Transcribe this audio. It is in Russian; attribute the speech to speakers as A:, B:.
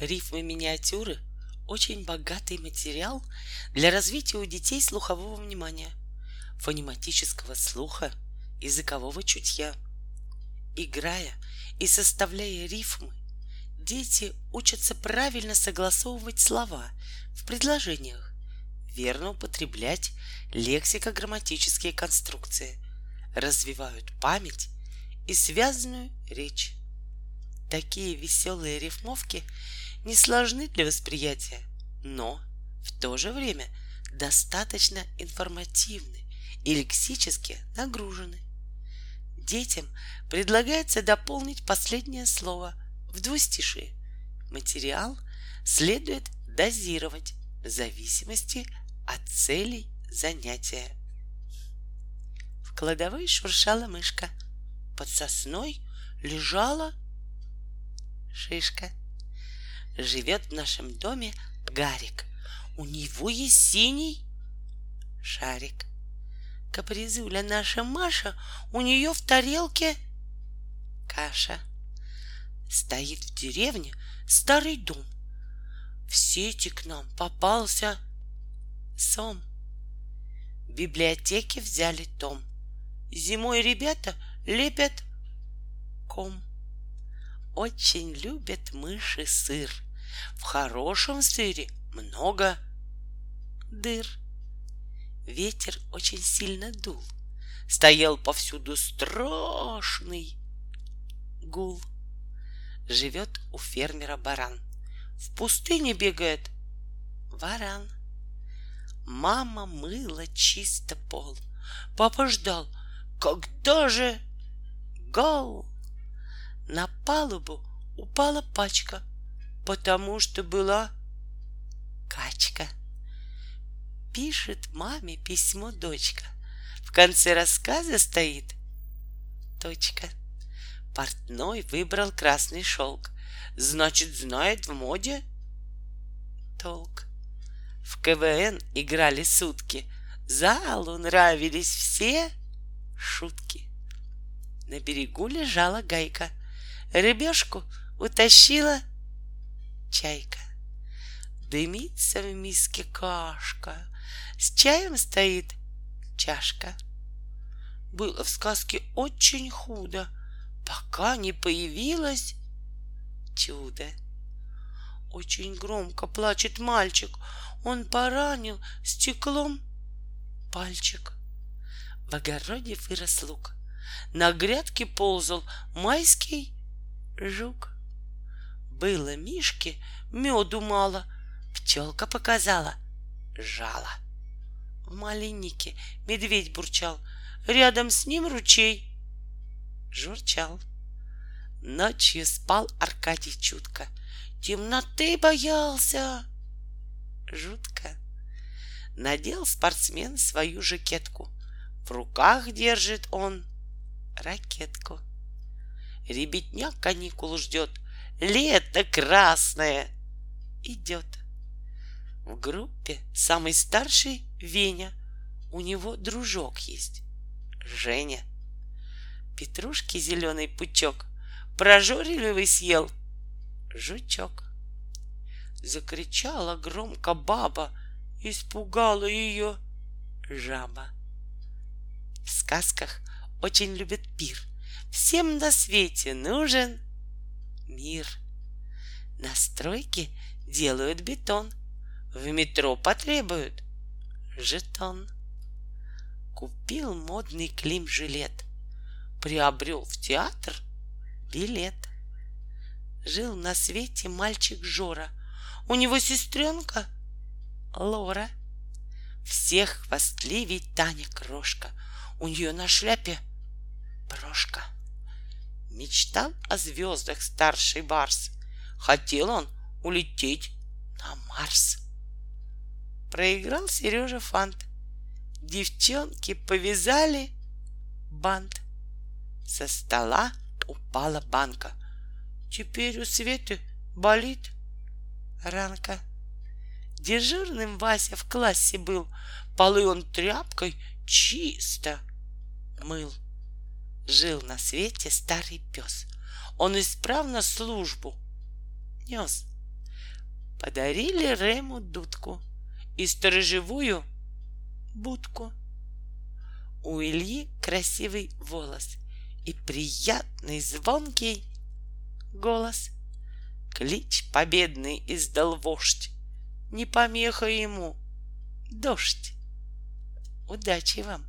A: Рифмы миниатюры — очень богатый материал для развития у детей слухового внимания, фонематического слуха, языкового чутья. Играя и составляя рифмы, дети учатся правильно согласовывать слова в предложениях, верно употреблять лексико-грамматические конструкции, развивают память и связанную речь. Такие веселые рифмовки не сложны для восприятия, но в то же время достаточно информативны и лексически нагружены. Детям предлагается дополнить последнее слово в двустишие. Материал следует дозировать в зависимости от целей занятия. В кладовой шуршала мышка. Под сосной лежала шишка. Живет в нашем доме Гарик. У него есть синий шарик. Капризуля наша Маша, у нее в тарелке каша. Стоит в деревне старый дом. В сети к нам попался сом. В библиотеке взяли том. Зимой ребята лепят ком. Очень любят мыши сыр. В хорошем сыре много дыр. Ветер очень сильно дул. Стоял повсюду страшный гул. Живет у фермера баран. В пустыне бегает варан. Мама мыла чисто пол. Папа ждал, когда же гол? На палубу упала пачка, потому что была качка. Пишет маме письмо дочка. В конце рассказа стоит точка. Портной выбрал красный шелк. Значит, знает в моде толк. В КВН играли сутки. Залу нравились все шутки. На берегу лежала гайка — Рыбешку утащила чайка. Дымится в миске кашка, С чаем стоит чашка. Было в сказке очень худо, Пока не появилось чудо. Очень громко плачет мальчик, Он поранил стеклом пальчик. В огороде вырос лук, На грядке ползал майский жук. Было Мишке меду мало, пчелка показала жало. В малиннике медведь бурчал, рядом с ним ручей журчал. Ночью спал Аркадий чутко, темноты боялся жутко. Надел спортсмен свою жакетку, в руках держит он ракетку. Ребятня каникул ждет. Лето красное идет. В группе самый старший Веня. У него дружок есть. Женя. Петрушки зеленый пучок. Прожорливый съел. Жучок. Закричала громко баба. Испугала ее жаба. В сказках очень любят пир — Всем на свете нужен мир. На стройке делают бетон, В метро потребуют жетон. Купил модный Клим-жилет, Приобрел в театр билет. Жил на свете мальчик Жора, У него сестренка Лора. Всех хвастливей Таня Крошка, У нее на шляпе брошка. Мечтал о звездах старший Барс. Хотел он улететь на Марс. Проиграл Сережа фант. Девчонки повязали бант. Со стола упала банка. Теперь у Светы болит ранка. Дежурным Вася в классе был. Полы он тряпкой чисто мыл. Жил на свете старый пес. Он исправно службу нес. подарили Рему дудку и сторожевую будку. У Ильи красивый волос и приятный звонкий голос. Клич победный издал вождь, не помеха ему дождь. Удачи вам!